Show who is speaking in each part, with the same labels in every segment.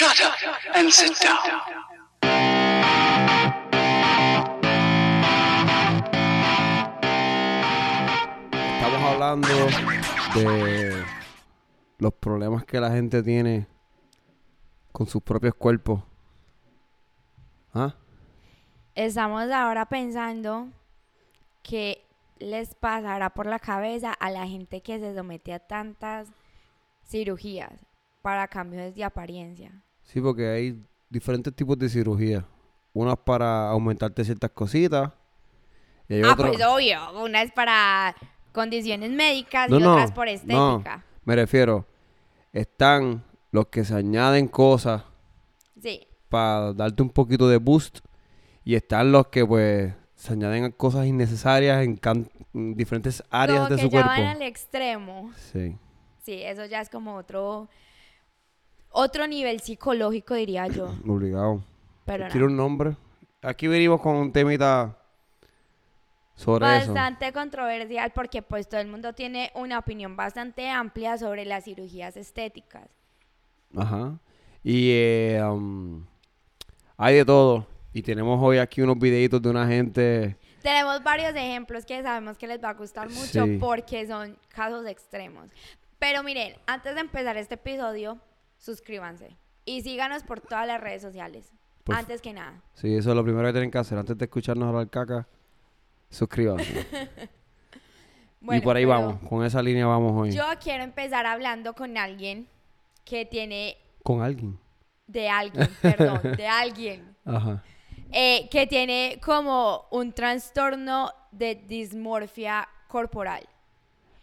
Speaker 1: Shut up and sit down.
Speaker 2: Estamos hablando de los problemas que la gente tiene con sus propios cuerpos. ¿Ah?
Speaker 3: Estamos ahora pensando que les pasará por la cabeza a la gente que se somete a tantas cirugías para cambios de apariencia.
Speaker 2: Sí, porque hay diferentes tipos de cirugía. Unas para aumentarte ciertas cositas. Y hay
Speaker 3: Ah,
Speaker 2: otras-
Speaker 3: pues obvio, una es para condiciones médicas
Speaker 2: No,
Speaker 3: y
Speaker 2: no,
Speaker 3: otras por
Speaker 2: no.
Speaker 3: estética.
Speaker 2: Me refiero, están los que se añaden cosas
Speaker 3: Sí,
Speaker 2: para darte un poquito de boost. Y están los que pues se añaden cosas innecesarias en, can- en diferentes áreas
Speaker 3: como
Speaker 2: de
Speaker 3: que
Speaker 2: su
Speaker 3: ya
Speaker 2: cuerpo.
Speaker 3: van al extremo.
Speaker 2: Sí.
Speaker 3: Sí, eso ya es como otro otro nivel psicológico diría yo,
Speaker 2: Obligado.
Speaker 3: pero
Speaker 2: ¿Quiere
Speaker 3: no.
Speaker 2: un nombre? Aquí venimos con un temita sobre eso.
Speaker 3: Bastante controversial porque pues todo el mundo tiene una opinión bastante amplia sobre las cirugías estéticas.
Speaker 2: Ajá. Y eh, um, hay de todo. Y tenemos hoy aquí unos videitos de una gente.
Speaker 3: Tenemos varios ejemplos que sabemos que les va a gustar mucho
Speaker 2: Sí.
Speaker 3: porque son casos extremos. Pero miren, antes de empezar este episodio, suscríbanse y síganos por todas las redes sociales.
Speaker 2: Por-
Speaker 3: antes que nada.
Speaker 2: Sí, eso es lo primero que tienen que hacer. Antes de escucharnos hablar caca, suscríbanse. y por ahí vamos. Con esa línea vamos hoy.
Speaker 3: Yo quiero empezar hablando con alguien que tiene
Speaker 2: Con alguien.
Speaker 3: de alguien, perdón, de alguien
Speaker 2: Ajá.
Speaker 3: eh, que tiene como un trastorno de dismorfia corporal.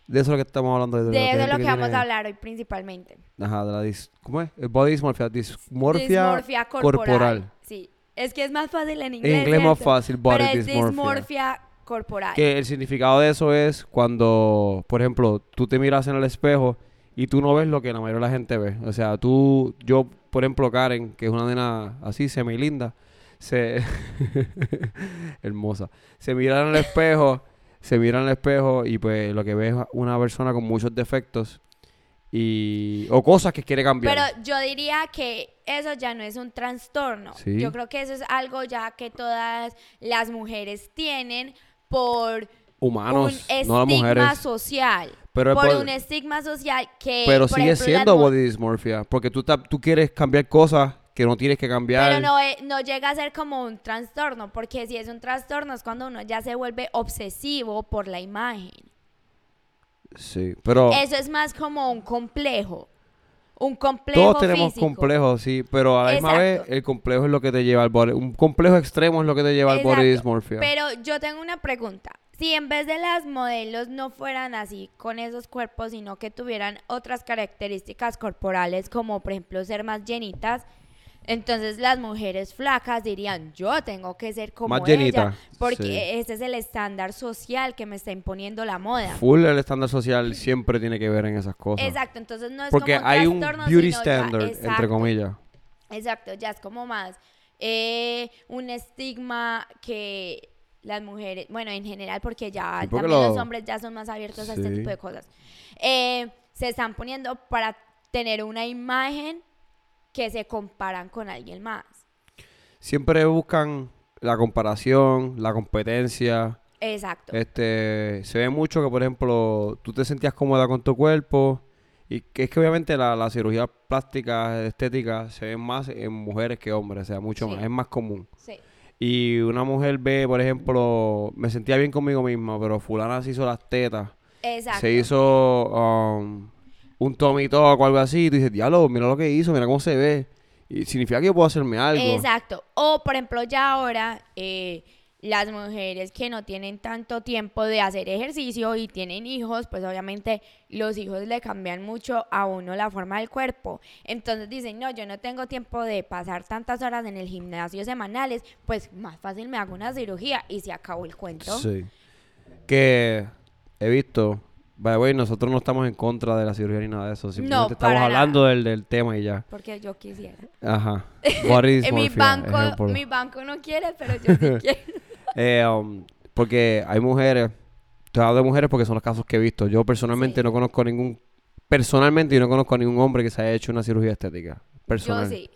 Speaker 2: De eso es lo que estamos hablando. De,
Speaker 3: De eso es lo que vamos a hablar hoy principalmente.
Speaker 2: Ajá, de la dis... ¿Cómo es? El Body dysmorphia. Dismorfia,
Speaker 3: Dismorfia corporal.
Speaker 2: corporal.
Speaker 3: Sí, es que es más fácil en inglés.
Speaker 2: En inglés más
Speaker 3: ¿cierto?
Speaker 2: fácil, body
Speaker 3: Pero es
Speaker 2: dysmorphia.
Speaker 3: dismorfia corporal.
Speaker 2: Que el significado de eso es cuando, por ejemplo, tú te miras en el espejo y tú no ves lo que la mayoría de la gente ve. O sea, tú, yo, por ejemplo, Karen, que es una nena así, semi linda, se... hermosa. Se mira en el espejo, se mira en el espejo y pues lo que ve es una persona con muchos defectos y... o cosas que quiere cambiar.
Speaker 3: Pero yo diría que eso ya no es un trastorno.
Speaker 2: Sí.
Speaker 3: Yo creo que eso es algo ya que todas las mujeres tienen por
Speaker 2: Humanos,
Speaker 3: un
Speaker 2: no las
Speaker 3: estigma
Speaker 2: mujeres.
Speaker 3: social.
Speaker 2: Pero
Speaker 3: por
Speaker 2: por-
Speaker 3: un estigma social que.
Speaker 2: Pero
Speaker 3: por
Speaker 2: sigue
Speaker 3: ejemplo,
Speaker 2: siendo body dysmorphia, porque tú, tú quieres cambiar cosas que no tienes que cambiar.
Speaker 3: Pero no, eh, no llega a ser como un trastorno, porque si es un trastorno es cuando uno ya se vuelve obsesivo por la imagen.
Speaker 2: Sí, pero
Speaker 3: Eso es más como un complejo. Un complejo
Speaker 2: todos tenemos
Speaker 3: físico.
Speaker 2: complejos, sí, pero a la misma vez
Speaker 3: Exacto.
Speaker 2: el complejo es lo que te lleva al body. Un complejo extremo es lo que te lleva al body
Speaker 3: Exacto.
Speaker 2: dysmorphia.
Speaker 3: Pero yo tengo una pregunta. Si en vez de las modelos no fueran así con esos cuerpos, sino que tuvieran otras características corporales, como por ejemplo ser más llenitas, entonces las mujeres flacas dirían, yo tengo que ser como
Speaker 2: Más
Speaker 3: ella,
Speaker 2: llenita,
Speaker 3: porque
Speaker 2: sí.
Speaker 3: ese es el estándar social que me está imponiendo la moda.
Speaker 2: Full el estándar social siempre tiene que ver en esas cosas.
Speaker 3: Exacto, entonces no es
Speaker 2: Porque
Speaker 3: como un
Speaker 2: hay un beauty
Speaker 3: ya-
Speaker 2: standard, entre comillas.
Speaker 3: Exacto, ya es como más eh, un estigma que las mujeres, bueno, en general, porque ya
Speaker 2: Sí, porque
Speaker 3: también
Speaker 2: lo-
Speaker 3: los hombres ya son más abiertos a este tipo de cosas, eh, se están poniendo para tener una imagen que se comparan con alguien más.
Speaker 2: Siempre buscan la comparación, la competencia.
Speaker 3: Exacto.
Speaker 2: Este, se ve mucho que, por ejemplo, tú te sentías cómoda con tu cuerpo y que es que obviamente la, la cirugía plástica, estética, se ve más en mujeres que hombres, o sea, mucho
Speaker 3: Sí.
Speaker 2: más, es más común.
Speaker 3: Sí.
Speaker 2: Y una mujer ve, por ejemplo, me sentía bien conmigo misma, pero fulana se hizo las tetas,
Speaker 3: Exacto.
Speaker 2: se hizo um, un tummy tuck o algo así, y tú dices, diablo, mira lo que hizo, mira cómo se ve. Y significa que yo puedo hacerme algo.
Speaker 3: Exacto. O, por ejemplo, ya ahora, eh, las mujeres que no tienen tanto tiempo de hacer ejercicio y tienen hijos, pues obviamente los hijos le cambian mucho a uno la forma del cuerpo. Entonces dicen, no, yo no tengo tiempo de pasar tantas horas en el gimnasio semanales, pues más fácil me hago una cirugía y se acabó el cuento.
Speaker 2: Sí. Que he visto, by the way, nosotros no estamos en contra de la cirugía ni nada de eso. Simplemente estamos hablando del, del tema y ya.
Speaker 3: Porque yo quisiera.
Speaker 2: Ajá. Body
Speaker 3: En mi banco, mi banco no quiere, pero yo sí quiero.
Speaker 2: Eh, um, porque hay mujeres, te hablo de mujeres porque son los casos que he visto. Yo personalmente
Speaker 3: Sí.
Speaker 2: no conozco ningún, personalmente yo no conozco a ningún hombre que se haya hecho una cirugía estética. Personal.
Speaker 3: Yo sí.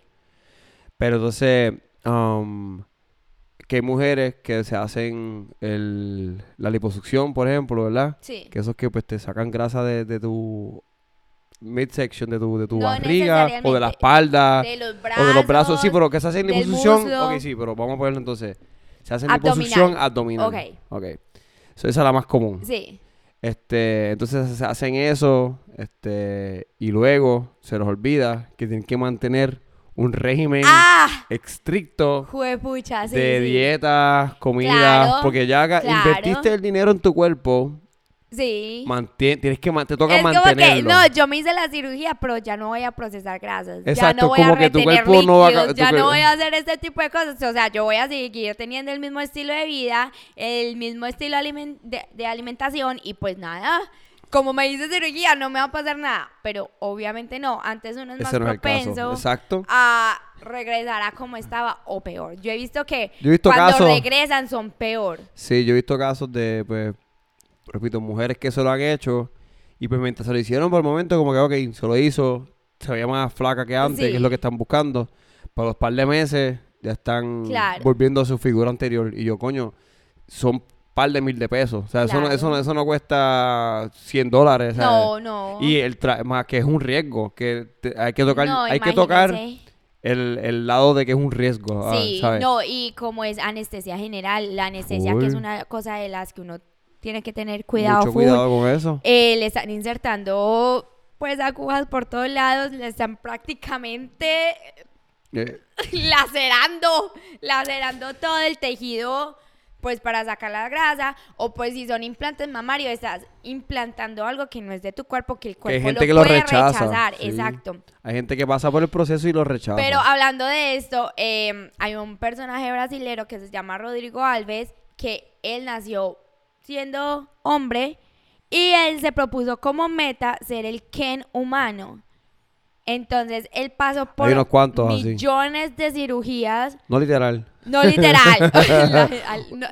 Speaker 2: Pero entonces, um, que hay mujeres que se hacen el, la liposucción, por ejemplo, ¿verdad?
Speaker 3: Sí.
Speaker 2: Que esos que pues te sacan grasa de, de tu midsection, de tu, de tu
Speaker 3: No
Speaker 2: barriga o de la espalda
Speaker 3: De los brazos.
Speaker 2: o de los brazos. Sí, pero que se hacen liposucción. Ok, sí, pero vamos a ponerlo entonces. Se hacen
Speaker 3: Abdominal.
Speaker 2: liposucción abdominal.
Speaker 3: Ok.
Speaker 2: Ok. So, esa es la más común.
Speaker 3: Sí.
Speaker 2: Este, entonces se hacen eso, este, y luego se los olvida que tienen que mantener un régimen
Speaker 3: ¡Ah!
Speaker 2: estricto
Speaker 3: Juepucha, sí.
Speaker 2: de
Speaker 3: sí.
Speaker 2: dieta, comida,
Speaker 3: Claro,
Speaker 2: porque ya
Speaker 3: claro.
Speaker 2: invertiste el dinero en tu cuerpo,
Speaker 3: Sí.
Speaker 2: mantien- tienes que te toca
Speaker 3: es como que,
Speaker 2: mantenerlo.
Speaker 3: no, yo me hice la cirugía, pero ya no voy a procesar grasas. ya
Speaker 2: Exacto,
Speaker 3: no voy
Speaker 2: como
Speaker 3: a
Speaker 2: que tu cuerpo no va a
Speaker 3: líquidos, ya no voy a hacer este tipo de cosas. O sea, yo voy a seguir teniendo el mismo estilo de vida, el mismo estilo de alimentación y pues nada. Como me hice cirugía, no me va a pasar nada. Pero obviamente no. Antes uno es más
Speaker 2: no
Speaker 3: propenso
Speaker 2: Exacto.
Speaker 3: a regresar a como estaba o peor. Yo he visto que
Speaker 2: Yo he visto
Speaker 3: cuando
Speaker 2: casos-
Speaker 3: regresan son peor.
Speaker 2: Sí, yo he visto casos de, pues, repito, mujeres que se lo han hecho y pues mientras se lo hicieron por el momento, como que, ok, se lo hizo, se veía más flaca que antes,
Speaker 3: Sí.
Speaker 2: que es lo que están buscando. Para los par de meses ya están
Speaker 3: Claro.
Speaker 2: volviendo a su figura anterior. Y yo, coño, son par de mil de pesos. O sea, eso, no, eso, no, eso no cuesta 100 dólares.
Speaker 3: No, no.
Speaker 2: Y el tra- más que es un riesgo, que te- hay que tocar,
Speaker 3: No,
Speaker 2: hay que tocar el, el lado de que es un riesgo. ah,
Speaker 3: Sí,
Speaker 2: ¿sabes?
Speaker 3: no, y como es anestesia general, la anestesia que es una cosa de las que uno tiene que tener cuidado.
Speaker 2: Mucho
Speaker 3: full,
Speaker 2: cuidado con eso.
Speaker 3: eh, le están insertando pues agujas por todos lados, le están prácticamente
Speaker 2: Eh,
Speaker 3: lacerando, lacerando todo el tejido pues para sacar la grasa o pues si son implantes mamarios estás implantando algo que no es de tu cuerpo que el
Speaker 2: que hay
Speaker 3: cuerpo
Speaker 2: gente
Speaker 3: lo
Speaker 2: que lo
Speaker 3: puede
Speaker 2: rechaza.
Speaker 3: rechazar,
Speaker 2: sí.
Speaker 3: exacto.
Speaker 2: Hay gente que pasa por el proceso y lo rechaza.
Speaker 3: Pero hablando de esto, eh, hay un personaje brasilero que se llama Rodrigo Alves, que él nació siendo hombre y él se propuso como meta ser el Ken humano. Entonces él pasó por
Speaker 2: unos cuantos así.
Speaker 3: millones de cirugías,
Speaker 2: No literal.
Speaker 3: no literal. La- al- no,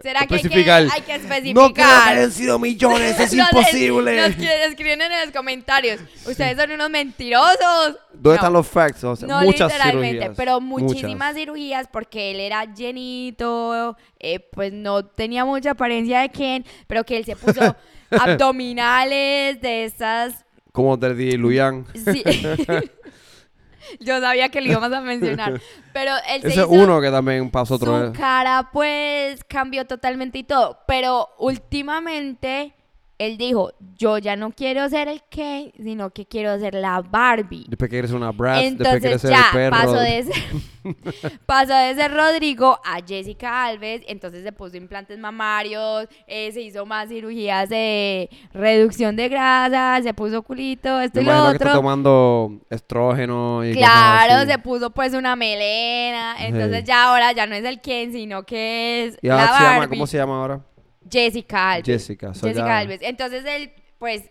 Speaker 3: ¿Será que hay que,
Speaker 2: Especificar.
Speaker 3: hay que especificar?
Speaker 2: sido millones, es
Speaker 3: Nos es- Nos que- escriben en los comentarios. Ustedes son unos mentirosos.
Speaker 2: ¿Dónde
Speaker 3: No.
Speaker 2: están los facts? O sea,
Speaker 3: No
Speaker 2: muchas
Speaker 3: literalmente,
Speaker 2: cirugías.
Speaker 3: pero
Speaker 2: muchas.
Speaker 3: muchísimas cirugías porque él era llenito, eh, pues no tenía mucha apariencia de Ken, pero que él se puso abdominales de esas...
Speaker 2: Como de Di Luyan.
Speaker 3: Sí. Yo sabía que lo íbamos a mencionar, pero él se
Speaker 2: Ese es
Speaker 3: hizo
Speaker 2: uno que también pasó otro
Speaker 3: su
Speaker 2: vez.
Speaker 3: cara pues cambió totalmente y todo, pero últimamente él dijo, yo ya no quiero ser el Ken, sino que quiero ser la Barbie.
Speaker 2: Después que eres una Bratz, después que
Speaker 3: Entonces
Speaker 2: el
Speaker 3: ya
Speaker 2: perro.
Speaker 3: pasó de, ser, pasó de ser Rodrigo a Jessica Alves, entonces se puso implantes mamarios, eh, se hizo más cirugías de reducción de grasa, se puso culito, esto
Speaker 2: Me
Speaker 3: y lo
Speaker 2: imagino que está
Speaker 3: otro.
Speaker 2: tomando estrógeno y
Speaker 3: Claro, se puso pues una melena, entonces
Speaker 2: Sí.
Speaker 3: ya ahora ya no es el Ken, sino que es
Speaker 2: ¿Y
Speaker 3: la
Speaker 2: se llama,
Speaker 3: Barbie.
Speaker 2: cómo se llama ahora?
Speaker 3: Jessica Alves.
Speaker 2: Jessica.
Speaker 3: Jessica Alves. Entonces él pues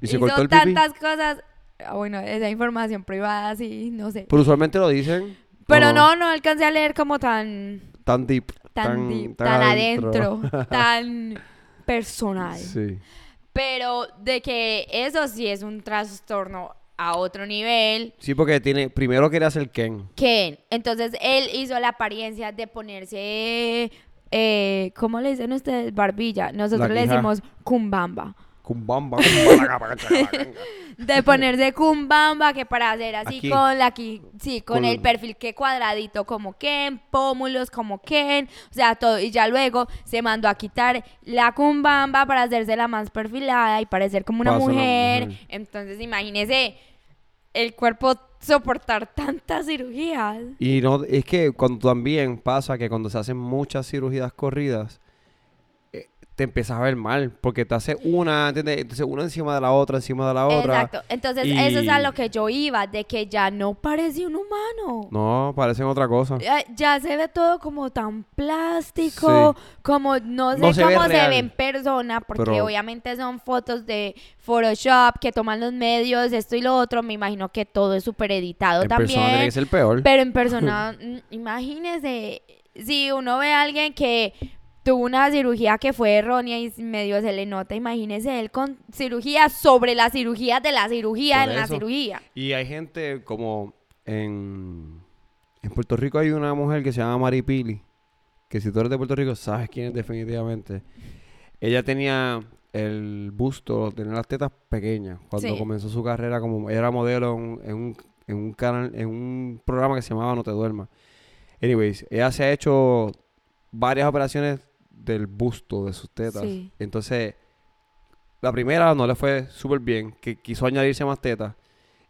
Speaker 2: ¿Y se
Speaker 3: hizo
Speaker 2: cortó el pipí?
Speaker 3: tantas cosas, ah, bueno, esa información privada sí, no sé.
Speaker 2: Pero usualmente lo dicen. ¿o
Speaker 3: Pero no, no alcancé a leer como tan,
Speaker 2: Tan deep.
Speaker 3: tan, deep, tan, adentro, tan personal.
Speaker 2: Sí.
Speaker 3: Pero de que eso sí es un trastorno a otro nivel.
Speaker 2: Sí, porque tiene... Primero quería ser Ken.
Speaker 3: Ken. Entonces él hizo la apariencia de ponerse, eh, ¿cómo le dicen ustedes? Barbilla. Nosotros le decimos cumbamba.
Speaker 2: Cumbamba, cumbamba,
Speaker 3: De ponerse cumbamba, que para hacer así
Speaker 2: Aquí.
Speaker 3: con la aquí, sí, con,
Speaker 2: Con-
Speaker 3: el perfil que cuadradito como Ken, pómulos como Ken, o sea, todo. Y ya luego se mandó a quitar la cumbamba para hacerse la más perfilada y parecer como una
Speaker 2: ser una
Speaker 3: mujer.
Speaker 2: mujer.
Speaker 3: Entonces, imagínese el cuerpo soportar tantas cirugías.
Speaker 2: Y no, es que cuando también pasa que cuando se hacen muchas cirugías corridas, te empiezas a ver mal, porque te hace una, ¿entiendes? Entonces una encima de la otra, encima de la otra.
Speaker 3: Exacto. Entonces, eso es a lo que yo iba, de que ya no parece un humano.
Speaker 2: No, parecen otra cosa.
Speaker 3: Ya, ya se ve todo como tan plástico, como no sé
Speaker 2: No se ve
Speaker 3: cómo se ve en persona, porque
Speaker 2: Pero-
Speaker 3: obviamente son fotos de Photoshop que toman los medios, esto y lo otro. Me imagino que todo es súper editado
Speaker 2: En persona
Speaker 3: también.
Speaker 2: que ser peor.
Speaker 3: Pero en persona, mm, imagínese, si uno ve a alguien que tuvo una cirugía que fue errónea y medio se le nota, imagínese él con cirugía sobre la cirugía de la cirugía
Speaker 2: Por
Speaker 3: en la cirugía.
Speaker 2: Y hay gente como en, en Puerto Rico hay una mujer que se llama Mari Pili, que si tú eres de Puerto Rico sabes quién es definitivamente. Ella tenía el busto, tenía las tetas pequeñas cuando
Speaker 3: Sí.
Speaker 2: comenzó su carrera como era modelo en un, en un canal, en un programa que se llamaba No te duermas. Anyways, ella se ha hecho varias operaciones del busto de sus tetas.
Speaker 3: Sí.
Speaker 2: Entonces, la primera no le fue súper bien, que quiso añadirse más tetas.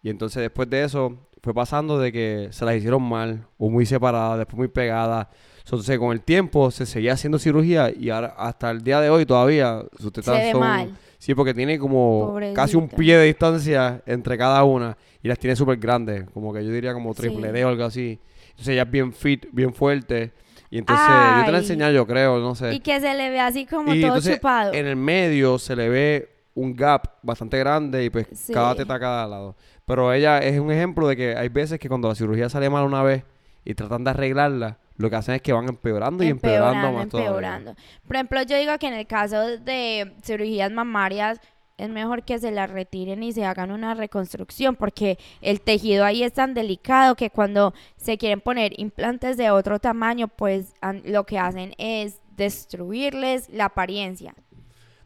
Speaker 2: Y entonces después de eso fue pasando de que se las hicieron mal, o muy separadas, después muy pegadas. Entonces con el tiempo se seguía haciendo cirugía y ahora hasta el día de hoy todavía sus
Speaker 3: Se
Speaker 2: tetas
Speaker 3: ve
Speaker 2: son...
Speaker 3: mal.
Speaker 2: Sí, porque tiene como
Speaker 3: Pobrecita.
Speaker 2: casi un pie de distancia entre cada una y las tiene súper grandes, como que yo diría como
Speaker 3: Sí.
Speaker 2: triple D o algo así. Entonces ella es bien fit, bien fuerte. Y entonces yo te la
Speaker 3: Ay.
Speaker 2: enseñé, yo creo, no sé.
Speaker 3: Y que se le ve así como
Speaker 2: Y
Speaker 3: todo
Speaker 2: entonces,
Speaker 3: chupado.
Speaker 2: En el medio se le ve un gap bastante grande y pues
Speaker 3: Sí.
Speaker 2: cada teta a cada lado. Pero ella es un ejemplo de que hay veces que cuando la cirugía sale mal una vez y tratan de arreglarla, lo que hacen es que van empeorando y empeorando, más todavía.
Speaker 3: empeorando. Por ejemplo, yo digo que en el caso de cirugías mamarias es mejor que se las retiren y se hagan una reconstrucción porque el tejido ahí es tan delicado que cuando se quieren poner implantes de otro tamaño, pues lo que hacen es destruirles la apariencia.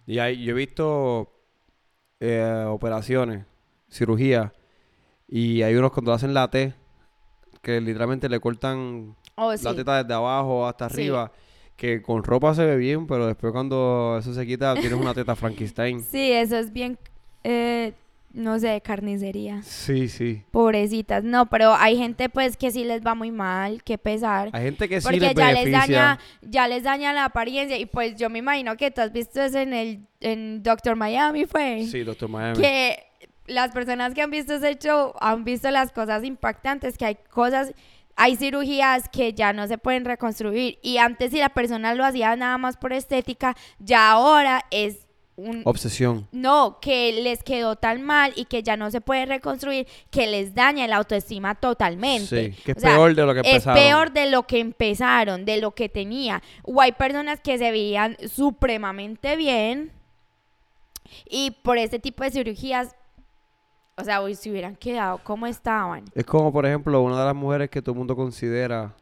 Speaker 2: Y hay, yo he visto eh, operaciones, cirugía, y hay unos cuando hacen la T, que literalmente le cortan
Speaker 3: Oh, sí.
Speaker 2: la teta desde abajo hasta
Speaker 3: Sí.
Speaker 2: Que con ropa se ve bien, pero después cuando eso se quita tienes una teta Frankenstein.
Speaker 3: Sí, eso es bien, eh, no sé, carnicería.
Speaker 2: Sí, sí.
Speaker 3: Pobrecitas. No, pero hay gente pues que sí les va muy mal, que pesar.
Speaker 2: Hay gente que sí
Speaker 3: Porque
Speaker 2: les
Speaker 3: ya les
Speaker 2: beneficia.
Speaker 3: daña, ya les daña la apariencia. Y pues yo me imagino que tú has visto eso en el en Doctor Miami fue.
Speaker 2: Sí, doctor Miami.
Speaker 3: Que las personas que han visto ese show han visto las cosas impactantes, que hay cosas, hay cirugías que ya no se pueden reconstruir. Y antes si la persona lo hacía nada más por estética, ya ahora es un
Speaker 2: Obsesión.
Speaker 3: no, que les quedó tan mal y que ya no se puede reconstruir, que les daña la autoestima totalmente.
Speaker 2: Sí, que es
Speaker 3: O sea,
Speaker 2: peor de lo que
Speaker 3: es
Speaker 2: empezaron.
Speaker 3: peor de lo que empezaron, de lo que tenía. O hay personas que se veían supremamente bien y por este tipo de cirugías, o sea, uy, se hubieran quedado como estaban.
Speaker 2: Es como, por ejemplo, una de las mujeres que todo el mundo considera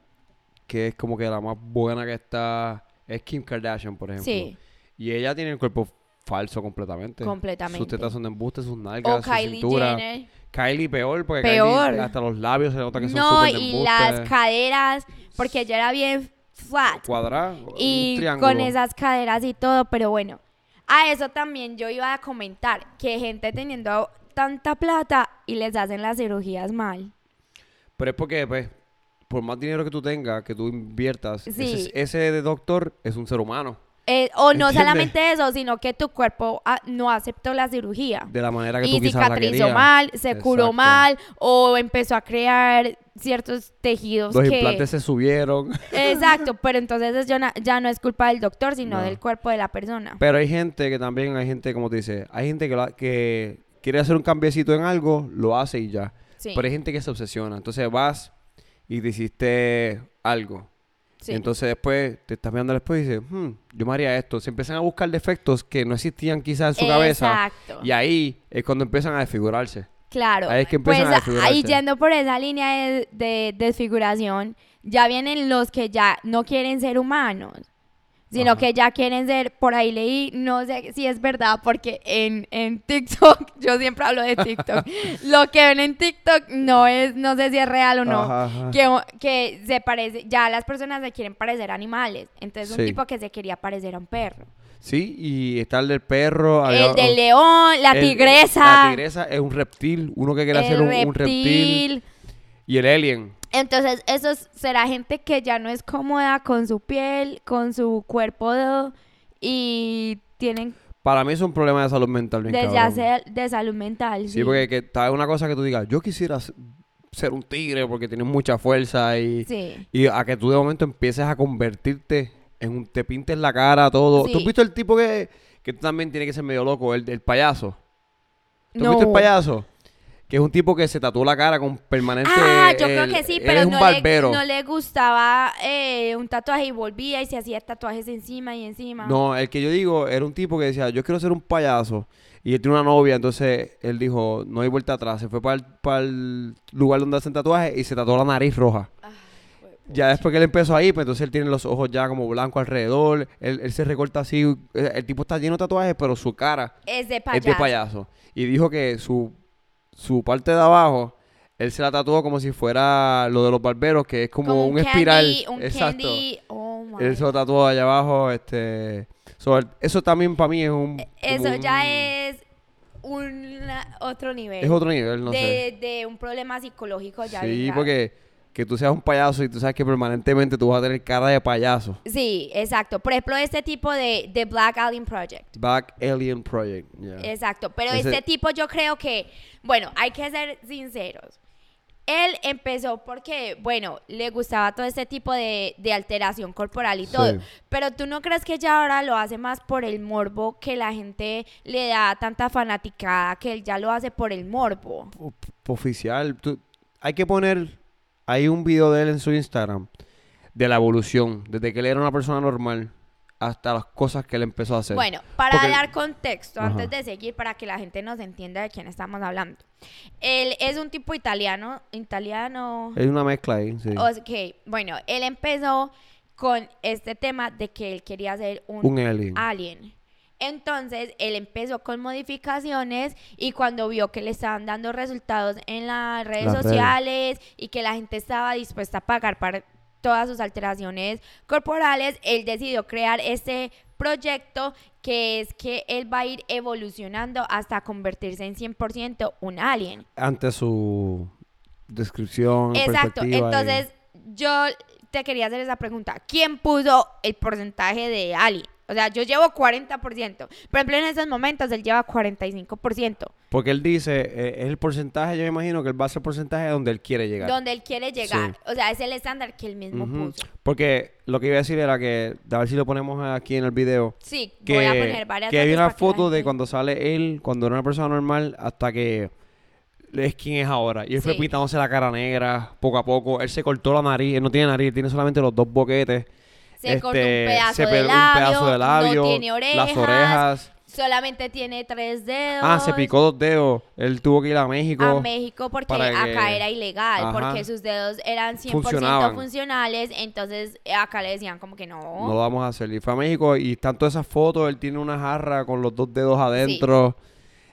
Speaker 2: que es como que la más buena que está es Kim Kardashian, por ejemplo.
Speaker 3: Sí.
Speaker 2: Y ella tiene el cuerpo falso completamente.
Speaker 3: Completamente.
Speaker 2: Sus tetas son de embuste, sus nalgas,
Speaker 3: O
Speaker 2: su
Speaker 3: Kylie
Speaker 2: cintura.
Speaker 3: Jenner.
Speaker 2: Kylie peor, porque
Speaker 3: Peor.
Speaker 2: Kylie hasta los labios se nota que son
Speaker 3: No,
Speaker 2: súper de
Speaker 3: y las caderas, porque ella era bien flat.
Speaker 2: Cuadrada,
Speaker 3: y con esas caderas y todo, pero bueno, a eso también yo iba a comentar que gente teniendo tanta plata y les hacen las cirugías mal.
Speaker 2: Pero es porque, pues, por más dinero que tú tengas, que tú inviertas,
Speaker 3: Sí.
Speaker 2: ese, doctor es un ser humano.
Speaker 3: Eh, o no solamente eso, sino que tu cuerpo ah, no aceptó la cirugía.
Speaker 2: De la manera que
Speaker 3: Y
Speaker 2: tú quizás
Speaker 3: cicatrizó mal, se curó mal o empezó a crear ciertos tejidos
Speaker 2: Los
Speaker 3: que...
Speaker 2: implantes se subieron.
Speaker 3: Exacto, pero entonces ya, na- ya no es culpa del doctor, sino
Speaker 2: No.
Speaker 3: del cuerpo de la persona.
Speaker 2: Pero hay gente que también, hay gente, como te dice, hay gente que, la- que quiere hacer un cambiecito en algo, lo hace y ya.
Speaker 3: Sí,
Speaker 2: Pero hay gente que se obsesiona. Entonces vas y te hiciste algo.
Speaker 3: sí.
Speaker 2: Entonces después te estás mirando después y dices, hmm, yo me haría esto. Se empiezan a buscar defectos que no existían quizás en su cabeza.
Speaker 3: Exacto.
Speaker 2: Y ahí es cuando empiezan a desfigurarse.
Speaker 3: Claro.
Speaker 2: Ahí es que
Speaker 3: pues
Speaker 2: empiezan a desfigurarse.
Speaker 3: ahí yendo por esa línea de, de desfiguración, ya vienen los que ya no quieren ser humanos, sino
Speaker 2: Ajá.
Speaker 3: que ya quieren ser, por ahí leí, no sé si es verdad, porque en, en TikTok, yo siempre hablo de TikTok, lo que ven en TikTok no es, no sé si es real o no.
Speaker 2: Ajá.
Speaker 3: Que, que se parece, ya las personas se quieren parecer a animales. Entonces,
Speaker 2: Sí.
Speaker 3: un tipo que se quería parecer a un perro.
Speaker 2: Sí, y está el del perro. había-
Speaker 3: El del león, la
Speaker 2: el-
Speaker 3: tigresa.
Speaker 2: La tigresa es un reptil. Uno que quiere hacer un, un reptil. Y el alien.
Speaker 3: Entonces, eso es- será gente que ya no es cómoda con su piel, con su cuerpo de- y tienen
Speaker 2: Para mí es un problema de salud mental bien cabrón.
Speaker 3: hacer de salud mental. Sí,
Speaker 2: Sí, porque que está una cosa que tú digas, yo quisiera ser un tigre porque tienes mucha fuerza y,
Speaker 3: Sí.
Speaker 2: y a que tú de momento empieces a convertirte en un, te pintes la cara, todo. ¿Tú has
Speaker 3: Sí.
Speaker 2: visto el tipo que, que también tiene que ser medio loco, el, el payaso? ¿Tú has
Speaker 3: No.
Speaker 2: visto el payaso? Que es un tipo que se tatuó la cara con permanente...
Speaker 3: Ah, yo creo
Speaker 2: el-
Speaker 3: que sí, pero
Speaker 2: es un
Speaker 3: no, le, no le gustaba eh, un tatuaje y volvía y se hacía tatuajes encima y encima.
Speaker 2: No, el que yo digo era un tipo que decía, yo quiero ser un payaso. Y él tiene una novia, entonces él dijo, no hay vuelta atrás. Se fue para el, lugar donde hacen tatuajes y se tatuó la nariz roja. ya después que él empezó ahí, pues entonces él tiene los ojos ya como blancos alrededor. Él, él se recorta así. eh, El tipo está lleno de tatuajes, pero su cara
Speaker 3: Es de
Speaker 2: es
Speaker 3: payaso.
Speaker 2: de payaso. Y dijo que su, su parte de abajo, él se la tatuó como si fuera lo de los barberos, que es como, un, espiral.
Speaker 3: candy- un
Speaker 2: Exacto.
Speaker 3: candy, oh my
Speaker 2: Él se lo tatuó allá abajo. Este, so, eso también para mí es un. como
Speaker 3: Eso ya es un otro nivel.
Speaker 2: Es otro nivel, no sé.
Speaker 3: de, de un problema psicológico ya
Speaker 2: Sí, porque que tú seas un payaso y tú sabes que permanentemente tú vas a tener cara de payaso.
Speaker 3: Sí, exacto. Por ejemplo, este tipo de, de Black Alien Project.
Speaker 2: Back Alien Project. yeah.
Speaker 3: Exacto. Pero
Speaker 2: Ese-
Speaker 3: este tipo yo creo que, bueno, hay que ser sinceros. Él empezó porque, bueno, le gustaba todo este tipo de, de alteración corporal y
Speaker 2: Sí.
Speaker 3: todo. Pero tú no crees que ya ahora lo hace más por el morbo, que la gente le da tanta fanaticada, que él ya lo hace por el morbo.
Speaker 2: Oficial. tú- hay que poner. Hay un video de él en su Instagram de la evolución. Desde que él era una persona normal hasta las cosas que él empezó a hacer.
Speaker 3: Bueno, para
Speaker 2: Porque-
Speaker 3: dar contexto,
Speaker 2: Ajá.
Speaker 3: antes de seguir, para que la gente nos entienda de quién estamos hablando. Él es un tipo italiano, italiano,
Speaker 2: Hay una mezcla ahí. Sí.
Speaker 3: Ok, bueno, él empezó con este tema de que él quería ser un,
Speaker 2: un alien.
Speaker 3: alien. Entonces, él empezó con modificaciones y cuando vio que le estaban dando resultados en las redes
Speaker 2: Las redes.
Speaker 3: sociales y que la gente estaba dispuesta a pagar para todas sus alteraciones corporales, él decidió crear este proyecto que es que él va a ir evolucionando hasta convertirse en 100% un alien.
Speaker 2: Ante su descripción.
Speaker 3: Exacto,
Speaker 2: y-
Speaker 3: entonces yo te quería hacer esa pregunta. ¿Quién puso el porcentaje de Ali? O sea, yo llevo 40%. Por ejemplo, en esos momentos él lleva 45%.
Speaker 2: Porque él dice, eh, es el porcentaje, yo me imagino que él va a ser el porcentaje donde él quiere llegar.
Speaker 3: Donde él quiere llegar. O sea, es el estándar que él mismo
Speaker 2: Ujú.
Speaker 3: puso.
Speaker 2: Porque lo que iba a decir era que, a ver si lo ponemos aquí en el video,
Speaker 3: Sí,
Speaker 2: que,
Speaker 3: voy a poner varias
Speaker 2: que hay una foto de cuando sale él, cuando era una persona normal, hasta que es quien es ahora. Y él fue
Speaker 3: Sí.
Speaker 2: pintándose la cara negra, poco a poco. Él se cortó la nariz, él no tiene nariz, tiene solamente los dos boquetes.
Speaker 3: Se cortó un
Speaker 2: Este,
Speaker 3: pedazo
Speaker 2: se
Speaker 3: de labio,
Speaker 2: un pedazo de labio,
Speaker 3: no tiene orejas,
Speaker 2: las orejas.
Speaker 3: solamente tiene tres dedos.
Speaker 2: Ah, se picó dos dedos. Él tuvo que ir a México.
Speaker 3: a México porque
Speaker 2: que-
Speaker 3: acá era ilegal,
Speaker 2: Ajá.
Speaker 3: porque sus dedos eran 100%
Speaker 2: Funcionaban.
Speaker 3: funcionales, entonces eh, acá le decían como que no.
Speaker 2: No vamos a hacer. Y fue a México y están todas esas fotos. Él tiene una jarra con los dos dedos adentro.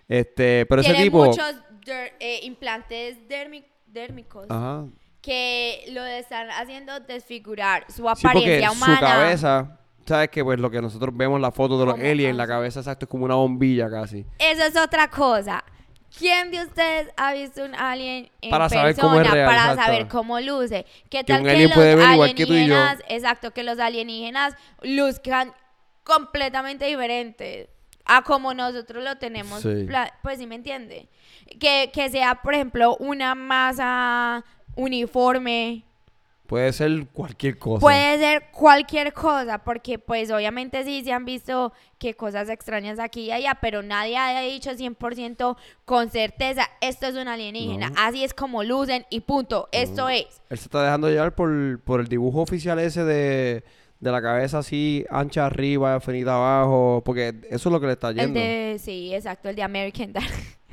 Speaker 2: Este, pero ese
Speaker 3: Tiene
Speaker 2: tipo.
Speaker 3: muchos der- eh, implantes dérmicos
Speaker 2: Ajá.
Speaker 3: Que lo están haciendo desfigurar su
Speaker 2: Sí,
Speaker 3: apariencia humana.
Speaker 2: su cabeza, sabes que pues lo que nosotros vemos la foto de los aliens, la cabeza exacto es como una bombilla casi.
Speaker 3: Eso es otra cosa. ¿Quién de ustedes ha visto un alien en
Speaker 2: Para
Speaker 3: persona
Speaker 2: saber cómo es real,
Speaker 3: para saber cómo luce? ¿Qué
Speaker 2: Que
Speaker 3: tal que, los
Speaker 2: que
Speaker 3: alienígenas, exacto, que los alienígenas luzcan completamente diferentes a como nosotros lo tenemos,
Speaker 2: Sí.
Speaker 3: pues sí me entiende. Que, que sea, por ejemplo, una masa uniforme,
Speaker 2: Puede ser cualquier cosa.
Speaker 3: Puede ser cualquier cosa, porque pues obviamente sí se han visto que cosas extrañas aquí y allá, pero nadie ha dicho 100% con certeza, esto es un alienígena,
Speaker 2: No.
Speaker 3: así es como lucen y punto, esto es.
Speaker 2: Él se está dejando llevar por, por el dibujo oficial ese de, de la cabeza así ancha arriba, finita abajo, porque eso es lo que le está
Speaker 3: El
Speaker 2: yendo.
Speaker 3: de, sí, exacto, el de American Dad.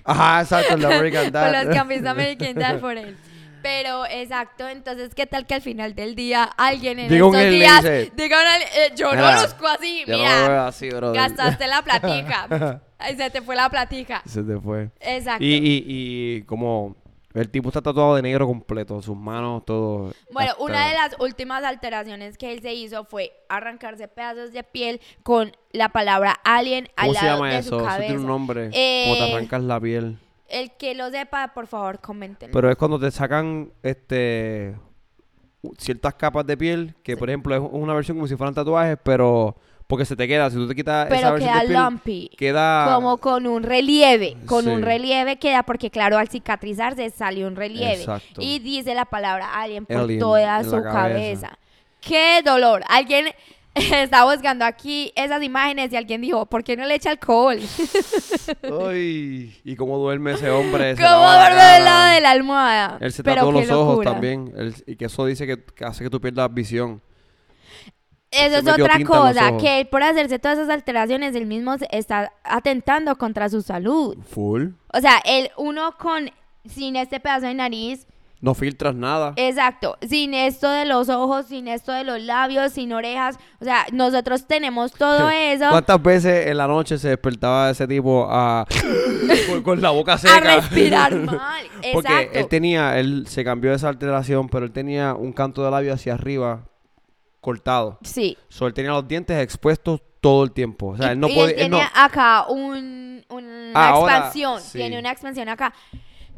Speaker 2: Ajá, exacto, el de American
Speaker 3: por
Speaker 2: Dad.
Speaker 3: los que han visto American Dad por él. Pero exacto, entonces qué tal que al final del día alguien en
Speaker 2: Diga un
Speaker 3: estos días
Speaker 2: dice,
Speaker 3: diga un alien, eh, yo
Speaker 2: "Mira,
Speaker 3: no luzco así,
Speaker 2: Yo no
Speaker 3: mira,
Speaker 2: veo así, brother.
Speaker 3: gastaste la platica. Ay, se te fue la platica.
Speaker 2: Se te fue.
Speaker 3: Exacto.
Speaker 2: Y, y, y como el tipo está tatuado de negro completo, sus manos, todo.
Speaker 3: Bueno,
Speaker 2: hasta-
Speaker 3: una de las últimas alteraciones que él se hizo fue arrancarse pedazos de piel con la palabra alien al
Speaker 2: ¿Cómo se
Speaker 3: lado
Speaker 2: llama
Speaker 3: de
Speaker 2: eso?
Speaker 3: su
Speaker 2: Eso
Speaker 3: cabeza.
Speaker 2: tiene un nombre.
Speaker 3: Eh,
Speaker 2: Como te arrancas la piel.
Speaker 3: El que lo sepa, por favor, coméntenlo.
Speaker 2: Pero es cuando te sacan este ciertas capas de piel, que por ejemplo es una versión como si fueran tatuajes, pero porque se te queda, si tú te quitas esa
Speaker 3: Pero
Speaker 2: versión
Speaker 3: queda
Speaker 2: de piel,
Speaker 3: lumpy.
Speaker 2: queda
Speaker 3: Como con un relieve, con un relieve queda porque claro, al cicatrizarse salió un relieve.
Speaker 2: Exacto.
Speaker 3: Y dice la palabra alien por
Speaker 2: Alien
Speaker 3: toda su cabeza. ¡Qué dolor! Alguien está buscando aquí esas imágenes y alguien dijo, ¿por qué no le echa alcohol?
Speaker 2: Ay, y cómo duerme ese hombre.
Speaker 3: ¿Cómo duerme del lado de la almohada?
Speaker 2: Él se tatuó los ojos también. él- y que eso dice que, que hace que tú pierdas visión.
Speaker 3: Eso es otra cosa, que él por hacerse todas esas alteraciones, él mismo está atentando contra su salud.
Speaker 2: Full.
Speaker 3: O sea, él, uno con, sin este pedazo de nariz,
Speaker 2: No filtras nada.
Speaker 3: Exacto, sin esto de los ojos, sin esto de los labios, sin orejas, o sea, nosotros tenemos todo eso
Speaker 2: ¿Cuántas veces en la noche se despertaba ese tipo a con, con la boca seca?
Speaker 3: a respirar mal.
Speaker 2: Porque
Speaker 3: Exacto.
Speaker 2: él tenía, él se cambió esa alteración, pero él tenía un canto de labio hacia arriba cortado.
Speaker 3: Sí.
Speaker 2: So, él tenía los dientes expuestos todo el tiempo. O sea, él no
Speaker 3: él
Speaker 2: podía. él no-
Speaker 3: tiene acá un, una
Speaker 2: Ah, ahora,
Speaker 3: expansión,
Speaker 2: sí.
Speaker 3: tiene una expansión acá.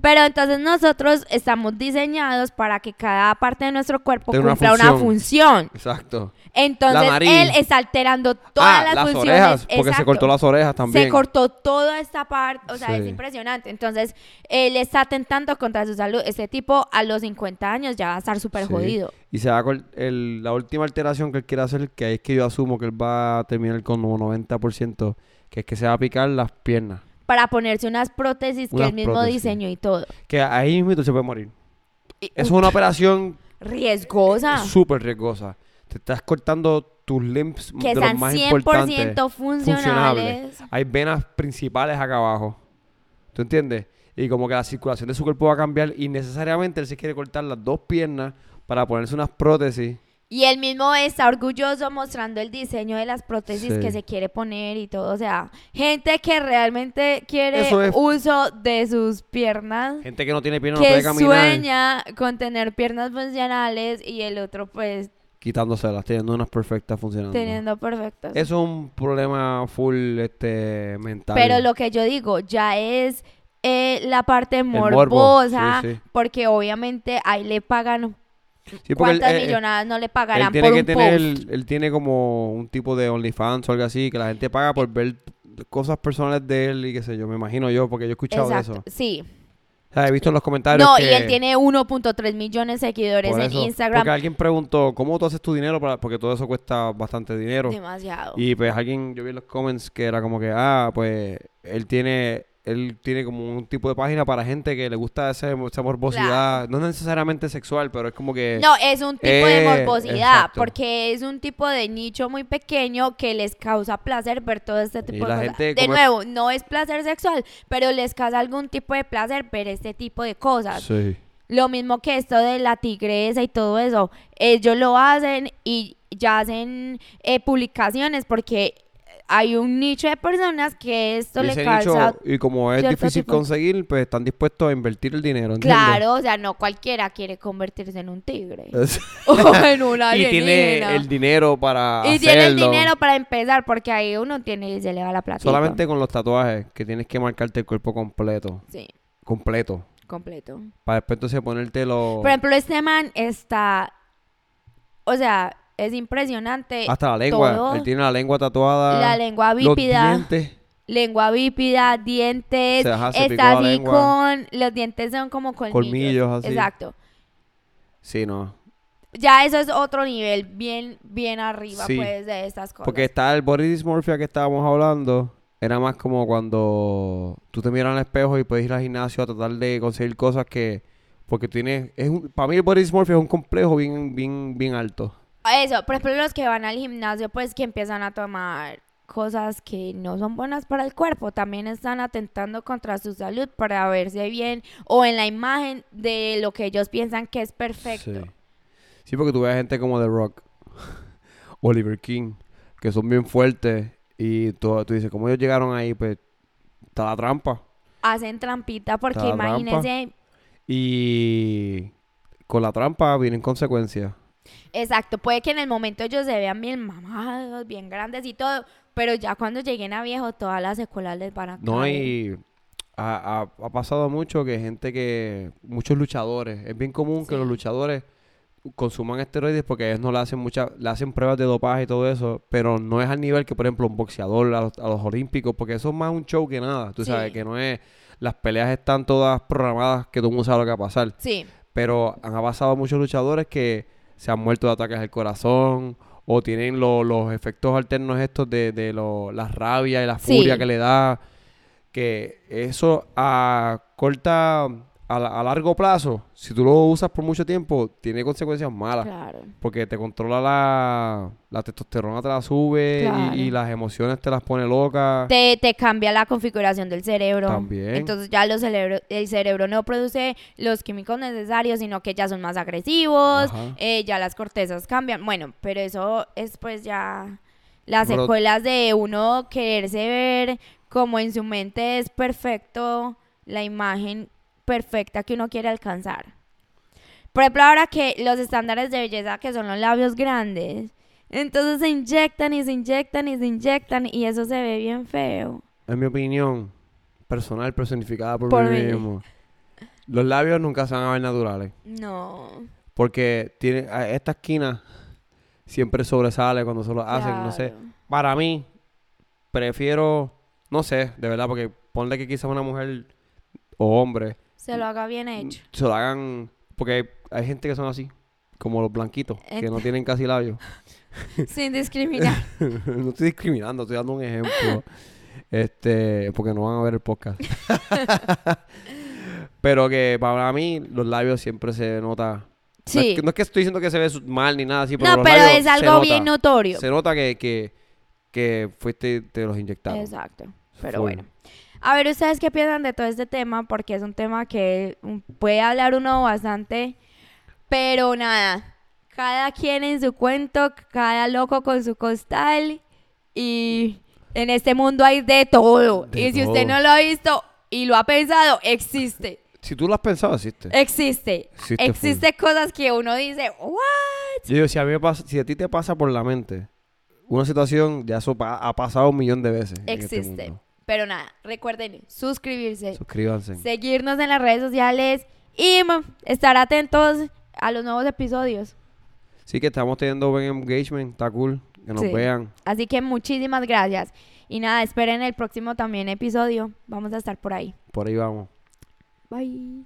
Speaker 3: Pero entonces nosotros estamos diseñados para que cada parte de nuestro cuerpo cumpla una
Speaker 2: función.
Speaker 3: función.
Speaker 2: Exacto.
Speaker 3: Entonces
Speaker 2: La nariz.
Speaker 3: él está alterando todas
Speaker 2: ah,
Speaker 3: las,
Speaker 2: las
Speaker 3: funciones.
Speaker 2: orejas, porque se
Speaker 3: Exacto.
Speaker 2: cortó las orejas también.
Speaker 3: Se cortó toda esta parte, o sea, es
Speaker 2: Sí.
Speaker 3: impresionante. Entonces, él está atentando contra su salud. Este tipo a los 50 años ya va a estar súper
Speaker 2: Sí.
Speaker 3: jodido.
Speaker 2: Y se va con el, la última alteración que él quiere hacer, que ahí es que yo asumo que él va a terminar con un 90%, que es que se va a picar las piernas.
Speaker 3: Para ponerse unas prótesis que él mismo
Speaker 2: prótesis.
Speaker 3: diseñó y todo.
Speaker 2: Que ahí mismo se puede morir.
Speaker 3: Y-
Speaker 2: es una operación
Speaker 3: riesgosa.
Speaker 2: súper riesgosa. Te estás cortando tus limbs
Speaker 3: que
Speaker 2: de los más
Speaker 3: 100%
Speaker 2: importantes.
Speaker 3: funcionales.
Speaker 2: Hay venas principales acá abajo. ¿Tú entiendes? Y como que la circulación de su cuerpo va a cambiar y necesariamente él se quiere cortar las dos piernas para ponerse unas prótesis.
Speaker 3: Y él mismo está orgulloso mostrando el diseño de las prótesis
Speaker 2: Sí.
Speaker 3: que se quiere poner y todo. O sea, gente que realmente quiere
Speaker 2: es-
Speaker 3: uso de sus piernas.
Speaker 2: Gente que no tiene piernas no
Speaker 3: que
Speaker 2: puede caminar.
Speaker 3: sueña con tener piernas funcionales y el otro pues
Speaker 2: Quitándoselas, teniendo unas perfectas funcionando.
Speaker 3: teniendo perfectas.
Speaker 2: Eso es un problema full este mental.
Speaker 3: Pero lo que yo digo ya es eh, la parte
Speaker 2: morbo,
Speaker 3: morbosa,
Speaker 2: sí, sí.
Speaker 3: porque obviamente ahí le pagan
Speaker 2: Sí, porque él-
Speaker 3: cuántas
Speaker 2: él- él-
Speaker 3: millonadas no le
Speaker 2: Él
Speaker 3: pagarán
Speaker 2: tiene
Speaker 3: por
Speaker 2: que
Speaker 3: un
Speaker 2: tener,
Speaker 3: post.
Speaker 2: él tiene como un tipo de OnlyFans o algo así, que la gente paga por ver cosas personales de él y qué sé yo, me imagino yo, porque yo he escuchado de eso.
Speaker 3: sí.
Speaker 2: O sea, he visto en los comentarios
Speaker 3: No,
Speaker 2: que...
Speaker 3: y él tiene 1.3 millones de seguidores
Speaker 2: por
Speaker 3: en
Speaker 2: eso,
Speaker 3: Instagram.
Speaker 2: Porque alguien preguntó, ¿cómo tú haces tu dinero? Para... Porque todo eso cuesta bastante dinero.
Speaker 3: Demasiado.
Speaker 2: Y pues alguien, yo vi en los comments que era como que, ah, pues él tiene, él tiene como un tipo de página para gente que le gusta ese, esa morbosidad, no necesariamente sexual, pero es como que...
Speaker 3: No, es un tipo de
Speaker 2: Eh,
Speaker 3: morbosidad,
Speaker 2: exacto.
Speaker 3: porque es un tipo de nicho muy pequeño que les causa placer ver todo este tipo de cosas. De nuevo, no es placer sexual, pero les causa algún tipo de placer ver este tipo de cosas.
Speaker 2: Sí.
Speaker 3: Lo mismo que esto de la tigresa y todo eso. Ellos lo hacen y ya hacen eh, publicaciones porque hay un nicho de personas que esto
Speaker 2: Y
Speaker 3: le causa...
Speaker 2: nicho, y como es difícil
Speaker 3: tipo-
Speaker 2: conseguir, pues están dispuestos a invertir el dinero, ¿entiendes?
Speaker 3: Claro, o sea, no cualquiera quiere convertirse en un tigre. O en una
Speaker 2: y tiene
Speaker 3: alienígena.
Speaker 2: el dinero para
Speaker 3: Y tiene el dinero para empezar, porque ahí uno tiene y se le va la plata.
Speaker 2: Solamente con los tatuajes, que tienes que marcarte el cuerpo completo.
Speaker 3: Sí,
Speaker 2: Completo.
Speaker 3: completo.
Speaker 2: Para después entonces ponerte los...
Speaker 3: Por ejemplo, este man está. O sea, es impresionante.
Speaker 2: hasta la lengua.
Speaker 3: todo.
Speaker 2: Él tiene la lengua tatuada.
Speaker 3: La lengua
Speaker 2: Los
Speaker 3: bípida.
Speaker 2: dientes.
Speaker 3: Lengua bípida, dientes.
Speaker 2: Se ajá, se picó
Speaker 3: está así con. Los dientes son como colmillos.
Speaker 2: Colmillos, así.
Speaker 3: Exacto.
Speaker 2: Sí, no.
Speaker 3: Ya eso es otro nivel, bien, bien arriba,
Speaker 2: Sí.
Speaker 3: pues, de estas cosas.
Speaker 2: Porque está el body dysmorphia que estábamos hablando. Era más como cuando tú te miras al espejo y puedes ir al gimnasio a tratar de conseguir cosas que... Porque tienes... Es un, para mí el body dysmorphia es un complejo bien, bien, bien alto.
Speaker 3: Eso, por ejemplo, los que van al gimnasio, pues que empiezan a tomar cosas que no son buenas para el cuerpo, también están atentando contra su salud para verse bien o en la imagen de lo que ellos piensan que es perfecto.
Speaker 2: Sí. Sí, porque tú ves gente como The Rock, Oliver King, que son bien fuertes y tú, tú dices, ¿cómo ellos llegaron ahí? Pues está la trampa.
Speaker 3: Hacen trampita porque imagínense,
Speaker 2: Y con la trampa vienen consecuencias.
Speaker 3: Exacto, puede que en el momento ellos se vean bien mamados, bien grandes y todo, pero ya cuando lleguen a viejo todas las secuelas les van a
Speaker 2: No
Speaker 3: caer.
Speaker 2: hay... Ha, ha- ha pasado mucho que gente que... Muchos luchadores. Es bien común que los luchadores consuman esteroides porque ellos no le hacen muchas... Le hacen pruebas de dopaje y todo eso. Pero no es al nivel que, por ejemplo, un boxeador a los, a los olímpicos. Porque eso es más un show que nada. Tú
Speaker 3: Sí.
Speaker 2: sabes que no es... Las peleas están todas programadas que todo el mundo sabe lo que va a pasar.
Speaker 3: Sí,
Speaker 2: Pero han pasado muchos luchadores que se han muerto de ataques al corazón o tienen lo- los efectos alternos estos de, de lo- la rabia y la
Speaker 3: Sí.
Speaker 2: furia que le da. Que eso a corta, a, a largo plazo, si tú lo usas por mucho tiempo, tiene consecuencias malas.
Speaker 3: Claro.
Speaker 2: Porque te controla la, la testosterona, te la sube y-
Speaker 3: Claro.
Speaker 2: y, las emociones te las pone locas.
Speaker 3: Te, te cambia la configuración del cerebro.
Speaker 2: También.
Speaker 3: Entonces ya los cerebro- el cerebro no produce los químicos necesarios, sino que ya son más agresivos, eh, ya las cortezas cambian. Bueno, pero eso es pues ya las
Speaker 2: Pero-
Speaker 3: secuelas de uno quererse ver como en su mente es perfecto la imagen perfecta que uno quiere alcanzar. Por ejemplo, ahora que los estándares de belleza que son los labios grandes, entonces se inyectan y se inyectan y se inyectan y eso se ve bien feo.
Speaker 2: En mi opinión, personal, personificada por,
Speaker 3: Por
Speaker 2: mí
Speaker 3: mí.
Speaker 2: mismo. Los labios nunca se van a ver naturales.
Speaker 3: No.
Speaker 2: Porque tiene, esta esquina siempre sobresale cuando se lo hacen. No sé. Para mí, prefiero, no sé, de verdad, porque ponle que quizás una mujer o hombre
Speaker 3: Se lo haga bien hecho.
Speaker 2: se lo hagan. Porque hay gente que son así, como los blanquitos, que no tienen casi labios.
Speaker 3: Sin discriminar.
Speaker 2: no estoy discriminando, estoy dando un ejemplo. Este, porque no van a ver el podcast. Pero que para mí los labios siempre se nota. No, es
Speaker 3: Sí.
Speaker 2: que, no es que estoy diciendo que se ve mal ni nada así, pero
Speaker 3: No,
Speaker 2: los
Speaker 3: pero
Speaker 2: labios
Speaker 3: es
Speaker 2: se
Speaker 3: algo
Speaker 2: nota.
Speaker 3: bien notorio.
Speaker 2: Se nota que, que, que fuiste te los inyectaron.
Speaker 3: Exacto. Pero
Speaker 2: Full.
Speaker 3: bueno. A ver, ¿ustedes qué piensan de todo este tema? Porque es un tema que puede hablar uno bastante. Pero nada. Cada quien en su cuento, cada loco con su costal. Y en este mundo hay de todo.
Speaker 2: De
Speaker 3: y si usted
Speaker 2: todo.
Speaker 3: no lo ha visto y lo ha pensado, existe.
Speaker 2: Si tú lo has pensado, existe.
Speaker 3: Existe.
Speaker 2: Existe
Speaker 3: Existe cosas que uno dice, ¿what?
Speaker 2: Yo digo, si a, mí me pasa, si a ti te pasa por la mente una situación, ya eso pa- ha pasado un millón de veces. en este
Speaker 3: Existe.
Speaker 2: mundo.
Speaker 3: Pero nada, recuerden suscribirse,
Speaker 2: Suscríbanse.
Speaker 3: seguirnos en las redes sociales y estar atentos a los nuevos episodios.
Speaker 2: Sí que estamos teniendo buen engagement, está cool, que nos
Speaker 3: Sí.
Speaker 2: vean.
Speaker 3: Así que muchísimas gracias. Y nada, esperen el próximo también episodio. Vamos a estar por ahí.
Speaker 2: Por ahí vamos.
Speaker 3: Bye.